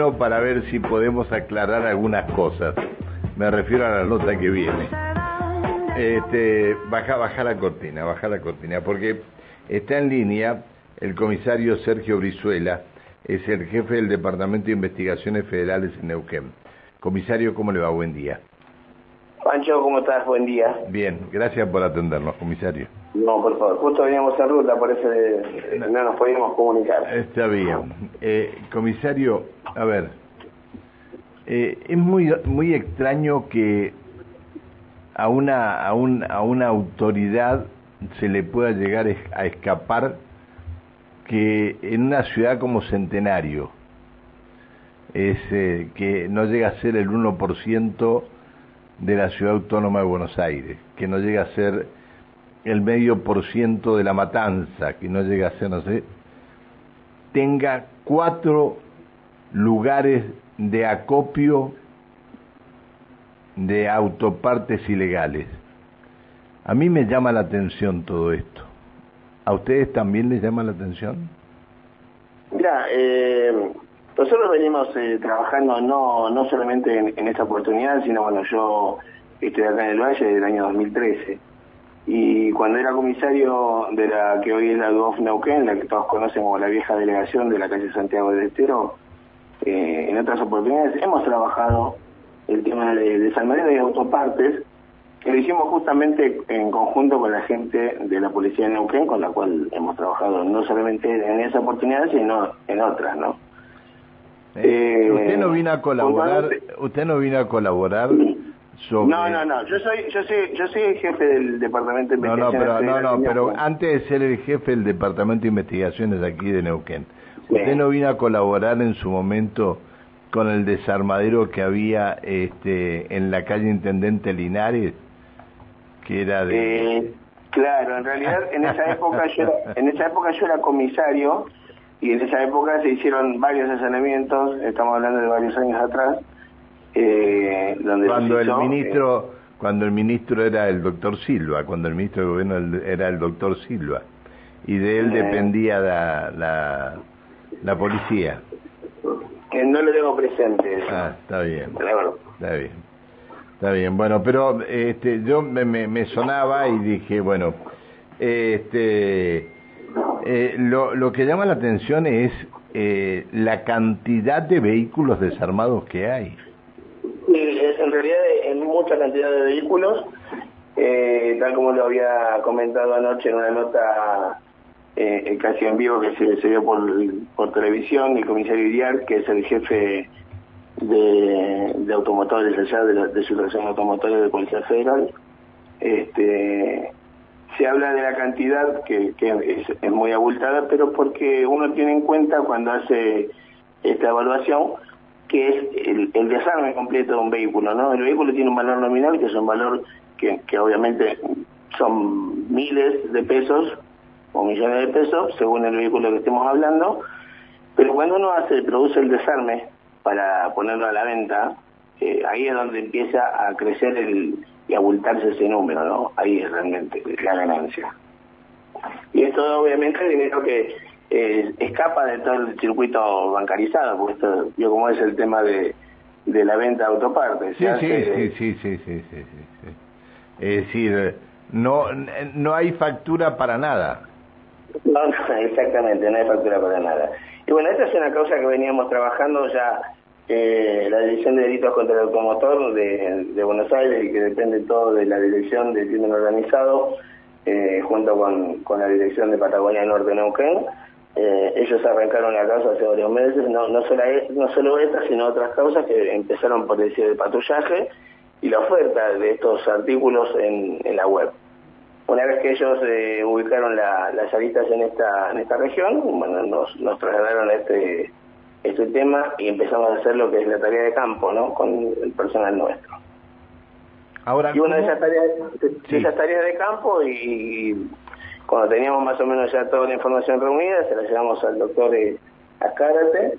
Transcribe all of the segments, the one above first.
bueno para ver si podemos aclarar algunas cosas. Me refiero a la nota que viene. Este, baja, baja la cortina, baja la cortina, porque está en línea el comisario Sergio Brizuela, es el jefe del Departamento de Investigaciones Federales en Neuquén. Comisario, ¿cómo le va? Buen día. Pancho, ¿cómo estás? Buen día. Bien, gracias por atendernos, comisario. No, por favor, justo veníamos en ruta, por eso eh, no nos podíamos comunicar. Está bien. Eh, comisario, a ver, eh, es muy, muy extraño que a una, a, un, a una autoridad se le pueda llegar a escapar que en una ciudad como Centenario, es que no llega a ser el 1% de la ciudad autónoma de Buenos Aires, que no llega a ser el medio por ciento de la matanza, que no llega a ser, no sé, tenga cuatro lugares de acopio de autopartes ilegales. A mí me llama la atención todo esto. ¿A ustedes también les llama la atención? Mira, eh, nosotros venimos eh, trabajando no, no solamente en, esta oportunidad, sino bueno, yo estoy acá en el Valle desde el año 2013. Y cuando era comisario de la que hoy es la DUOF Neuquén, la que todos conocen como la vieja delegación de la calle Santiago del Estero, eh, en otras oportunidades hemos trabajado el tema de desarmadero y autopartes, que lo hicimos justamente en conjunto con la gente de la Policía de Neuquén, con la cual hemos trabajado no solamente en esa oportunidad, sino en otras, ¿no? Eh, usted no vino a colaborar, usted no vino a colaborar sobre... No, no, no, yo soy, yo soy, yo soy el jefe del departamento de investigaciones. No, no, pero, no, no, pero antes de ser el jefe del departamento de investigaciones aquí de Neuquén, usted no vino a colaborar en su momento con el desarmadero que había este, en la calle Intendente Linares, que era de... Eh, claro, en realidad en esa época yo en esa época yo era comisario y en esa época se hicieron varios allanamientos, estamos hablando de varios años atrás, eh, donde cuando el ministro eh, cuando el ministro era el doctor Silva, cuando el ministro de gobierno era el doctor Silva y de él eh. dependía la, la, la policía. Que no lo tengo presente. Ah, está bien. Está bien. Está bien. Bueno, pero este yo me, me, me sonaba y dije, bueno, este eh, lo, lo que llama la atención es eh, la cantidad de vehículos desarmados que hay. En realidad en mucha cantidad de vehículos, eh, tal como lo había comentado anoche en una nota eh, casi en vivo que se, se vio por, televisión, el comisario Iriar, que es el jefe de, automotores allá, de, la, de su de automotores de Policía Federal, este, se habla de la cantidad que, es, muy abultada, pero porque uno tiene en cuenta cuando hace esta evaluación que es el, desarme completo de un vehículo, ¿no? El vehículo tiene un valor nominal, que es un valor que, que obviamente son miles de pesos o millones de pesos, según el vehículo que estemos hablando, pero cuando uno hace, produce el desarme para ponerlo a la venta, eh, ahí es donde empieza a crecer el, y abultarse ese número, ¿no? Ahí es realmente la ganancia. Y esto obviamente es dinero que eh, escapa de todo el circuito bancarizado, porque esto, yo como es el tema de, de la venta de autopartes. Sí, sí, sí, sí, sí, sí, sí, Es decir, no, no hay factura para nada. No, no, exactamente, no hay factura para nada. Y bueno, esta es una causa que veníamos trabajando ya eh, la Dirección de Delitos contra el Automotor de, Buenos Aires y que depende todo de la Dirección de Crimen Organizado, eh, junto con, con, la Dirección de Patagonia Norte Neuquén. Eh, ellos arrancaron la causa hace varios meses, no, no, solo, no solo esta, sino otras causas que empezaron por decir el patrullaje y la oferta de estos artículos en, en la web. Una vez que ellos eh, ubicaron las aristas en esta, en esta región, bueno, nos, nos trasladaron a este este tema y empezamos a hacer lo que es la tarea de campo, ¿no? Con el personal nuestro. Ahora, y una de esas tareas, de, esas tareas de campo y, cuando teníamos más o menos ya toda la información reunida, se la llevamos al doctor eh, Azcárate,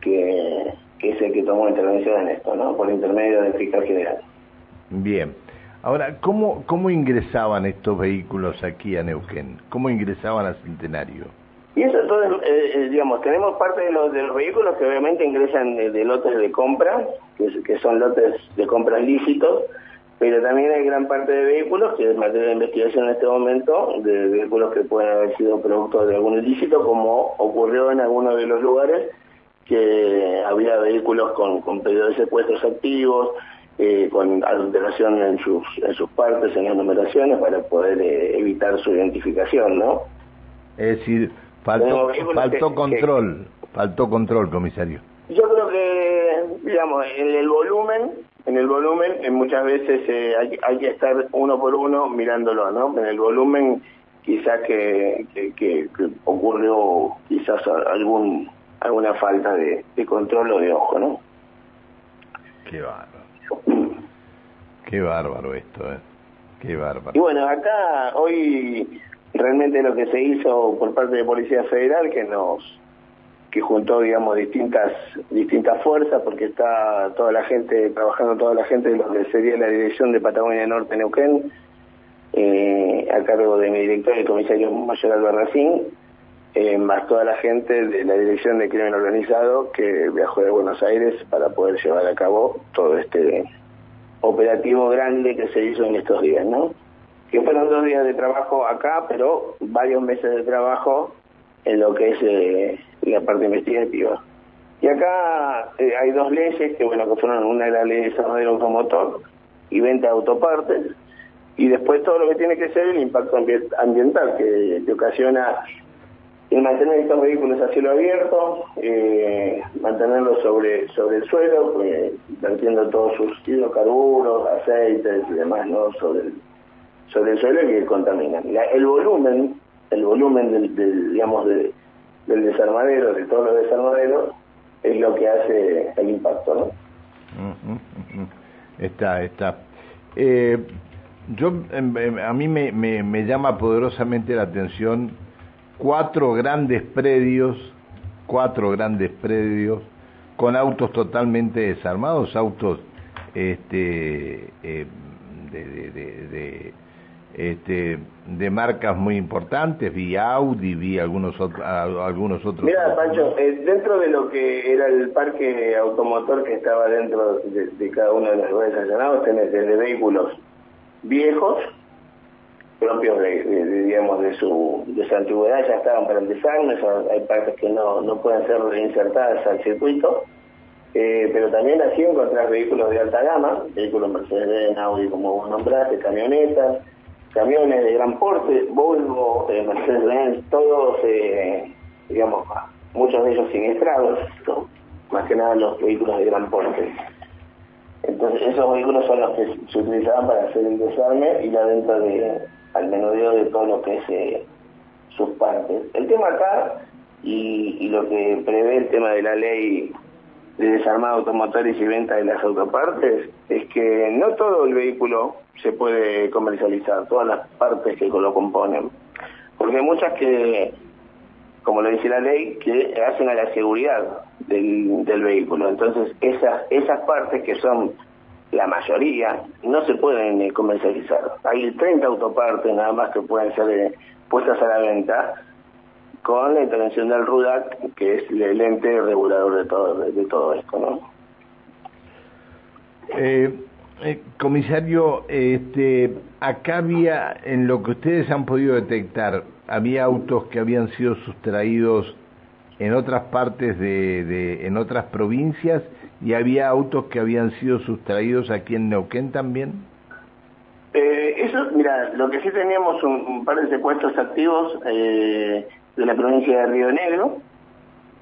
que, que es el que tomó intervención en esto, ¿no? Por intermedio del fiscal general. Bien. Ahora, ¿cómo, ¿cómo ingresaban estos vehículos aquí a Neuquén? ¿Cómo ingresaban a Centenario? Y eso todo, eh, eh, digamos, tenemos parte de los, de los vehículos que obviamente ingresan de, lotes de compra, que, que, son lotes de compra lícitos, pero también hay gran parte de vehículos, que es materia de investigación en este momento, de vehículos que pueden haber sido producto de algún ilícito, como ocurrió en algunos de los lugares, que había vehículos con, con pedido de secuestros activos, eh, con alteración en sus, en sus partes, en las numeraciones, para poder eh, evitar su identificación, ¿no? Es decir, faltó, faltó control, faltó control, comisario. Yo creo que, digamos, en el volumen, en el volumen eh, muchas veces eh, hay, hay, que estar uno por uno mirándolo, ¿no? En el volumen quizás que, que, ocurrió quizás algún alguna falta de, de control o de ojo, ¿no? Qué bárbaro. Qué bárbaro esto, ¿eh? Qué bárbaro. Y bueno, acá hoy realmente lo que se hizo por parte de Policía Federal, que nos que juntó, digamos, distintas distintas fuerzas, porque está toda la gente, trabajando toda la gente de lo que sería la dirección de Patagonia Norte Neuquén, eh, a cargo de mi director, el comisario mayor Albarracín, eh, más toda la gente de la Dirección de Crimen Organizado que viajó de Buenos Aires para poder llevar a cabo todo este operativo grande que se hizo en estos días, ¿no? Que fueron dos días de trabajo acá, pero varios meses de trabajo en lo que es eh, la parte investigativa. Y acá eh, hay dos leyes que, bueno, que fueron una de la ley de desarrollo automotor y venta de autopartes, y después todo lo que tiene que ser el impacto ambiental que, que ocasiona el mantener estos vehículos a cielo abierto, eh, mantenerlos sobre sobre el suelo, pues, vertiendo todos sus hidrocarburos, aceites y demás, ¿no? Sobre el, sobre el suelo que contaminan. el volumen, el volumen del, digamos del desarmadero, de todos los desarmaderos, es lo que hace el impacto, ¿no? Está, está. Eh, yo, em, em, a mí me, me, me llama poderosamente la atención cuatro grandes predios, cuatro grandes predios con autos totalmente desarmados, autos este, eh, de, de, este, de marcas muy importantes, vi Audi, vi algunos, otros algunos otros. Mira, Pancho, eh, dentro de lo que era el parque automotor que estaba dentro de, cada uno de los lugares allanados, tenés desde vehículos viejos, propios de, digamos de su de su antigüedad ya estaban para el desarme, hay partes que no, no pueden ser reinsertadas al circuito, eh, pero también así encontrar vehículos de alta gama, vehículos Mercedes, Audi como vos nombraste, camionetas, camiones de gran porte, Volvo, eh, Mercedes-Benz, todos, eh, digamos, muchos de ellos siniestrados, más que nada los vehículos de gran porte. Entonces esos vehículos son los que se utilizaban para hacer el desarme y la venta de, al menudeo de todo lo que es eh, sus partes. El tema acá, y, lo que prevé el tema de la ley de desarmado automotores y venta de las autopartes, es que no todo el vehículo se puede comercializar, todas las partes que lo componen. Porque hay muchas que, como lo dice la ley, que hacen a la seguridad del, del vehículo. Entonces, esas, esas partes que son la mayoría, no se pueden eh, comercializar. Hay 30 autopartes nada más que pueden ser eh, puestas a la venta con la intervención del RUDAC, que es el ente regulador de todo, de, todo esto, ¿no? Eh, comisario, este, acá había, en lo que ustedes han podido detectar, había autos que habían sido sustraídos en otras partes de, de en otras provincias ¿Y había autos que habían sido sustraídos aquí en Neuquén también? Eh, eso, mira, lo que sí teníamos un, par de secuestros activos eh, de la provincia de Río Negro,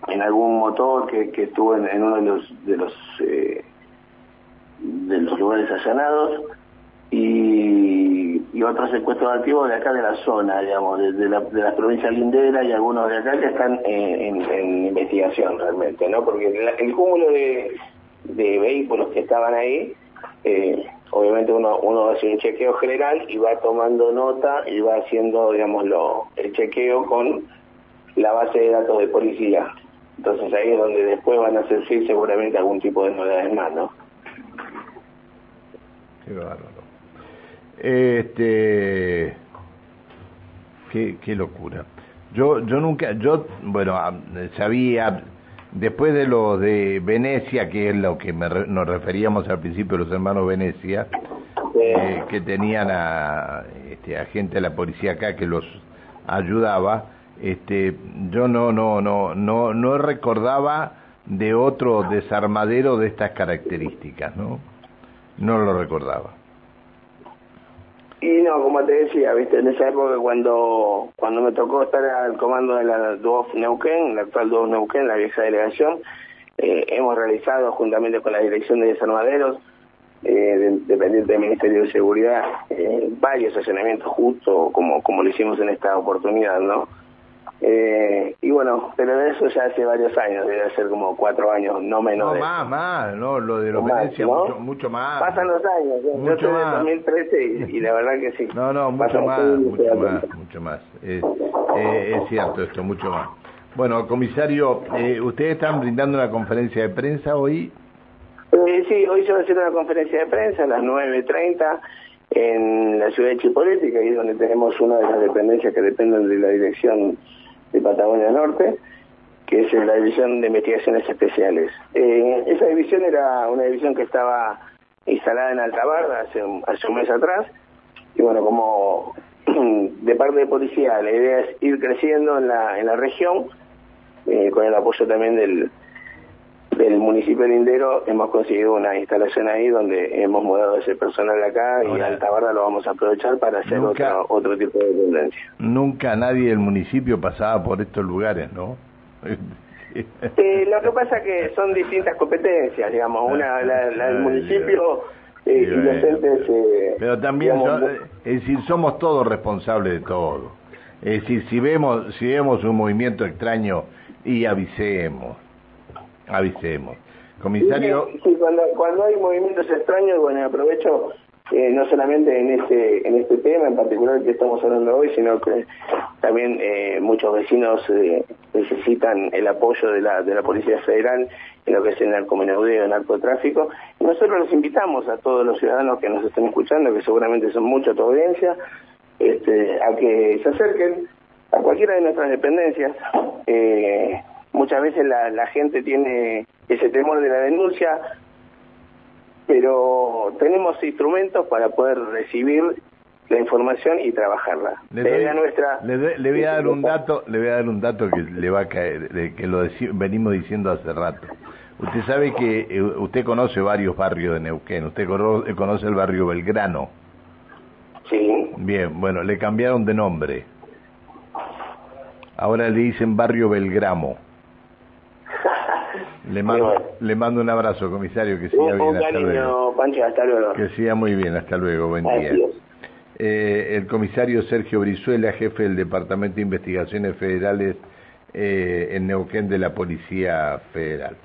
en algún motor que, estuvo en, uno de los de los eh, lugares allanados y, otros secuestros activos de acá de la zona, digamos, de, la, de la provincia lindera y algunos de acá que están en, investigación realmente, ¿no? Porque el cúmulo de, de vehículos que estaban ahí, eh, obviamente uno, uno hace un chequeo general y va tomando nota y va haciendo, digamos, lo, el chequeo con la base de datos de policía. Entonces ahí es donde después van a sí seguramente algún tipo de novedades más, ¿no? Qué bárbaro. Este, qué, qué locura. Yo, yo nunca, yo, bueno, sabía, después de lo de Venecia, que es lo que nos referíamos al principio, los hermanos Venecia, eh, que tenían a, este, a gente de la policía acá que los ayudaba, este, yo no, no, no, no, no recordaba de otro desarmadero de estas características, ¿no? No lo recordaba. Y no, como te decía, viste, en esa época cuando cuando me tocó estar al comando de la DUOF Neuquén, la actual DUOF Neuquén, la vieja delegación, eh, hemos realizado juntamente con la Dirección de Desarmaderos, eh, dependiente del Ministerio de Seguridad, eh, varios allanamientos justo como, como lo hicimos en esta oportunidad, ¿no? Eh, y bueno, pero de eso ya hace varios años, debe ser como cuatro años, no menos. No, más, más, no, lo de los Venecia, mucho, mucho, más. Pasan los años, mucho yo soy de 2013 y, la verdad que sí. No, no, mucho más, mucho más, mucho más. Es, eh, es cierto esto, mucho más. Bueno, comisario, eh, ¿ustedes están brindando una conferencia de prensa hoy? Eh, sí, hoy se va a hacer una conferencia de prensa a las 9.30 en la ciudad de Chipolete, ahí es donde tenemos una de las dependencias que dependen de la dirección de Patagonia Norte, que es la División de Investigaciones Especiales. Eh, esa división era una división que estaba instalada en Altabarda hace un, hace un mes atrás, y bueno, como de parte de policía la idea es ir creciendo en la, en la región, eh, con el apoyo también del, del municipio lindero hemos conseguido una instalación ahí donde hemos mudado ese personal acá y Altabarda lo vamos a aprovechar para hacer otro, otro tipo de dependencia. Nunca nadie del municipio pasaba por estos lugares, ¿no? eh, lo que pasa es que son distintas competencias, digamos, una la, del municipio eh, y los entes... Eh, Pero también, es decir, somos todos responsables de todo. Es decir, si vemos, si vemos un movimiento extraño y avisemos avisemos. Comisario. Sí, cuando, hay movimientos extraños, bueno, aprovecho eh, no solamente en este en este tema en particular que estamos hablando hoy, sino que también eh, muchos vecinos eh, necesitan el apoyo de la de la Policía Federal en lo que es el narcomenudeo, el narcotráfico. Nosotros los invitamos a todos los ciudadanos que nos estén escuchando, que seguramente son mucha tu audiencia, este, a que se acerquen a cualquiera de nuestras dependencias. Eh, muchas veces la, la gente tiene ese temor de la denuncia, pero tenemos instrumentos para poder recibir la información y trabajarla. Le, nuestra, le, voy a dar un dato, le voy a dar un dato que le va a caer, que lo venimos diciendo hace rato. Usted sabe que eh, usted conoce varios barrios de Neuquén. Usted conoce el barrio Belgrano. Sí. Bien, bueno, le cambiaron de nombre. Ahora le dicen barrio Belgramo. Le mando, le mando un abrazo, comisario, que siga bien. hasta luego. hasta luego. Que siga muy bien, hasta luego, buen día. Eh, el comisario Sergio Brizuela, jefe del Departamento de Investigaciones Federales eh, en Neuquén de la Policía Federal.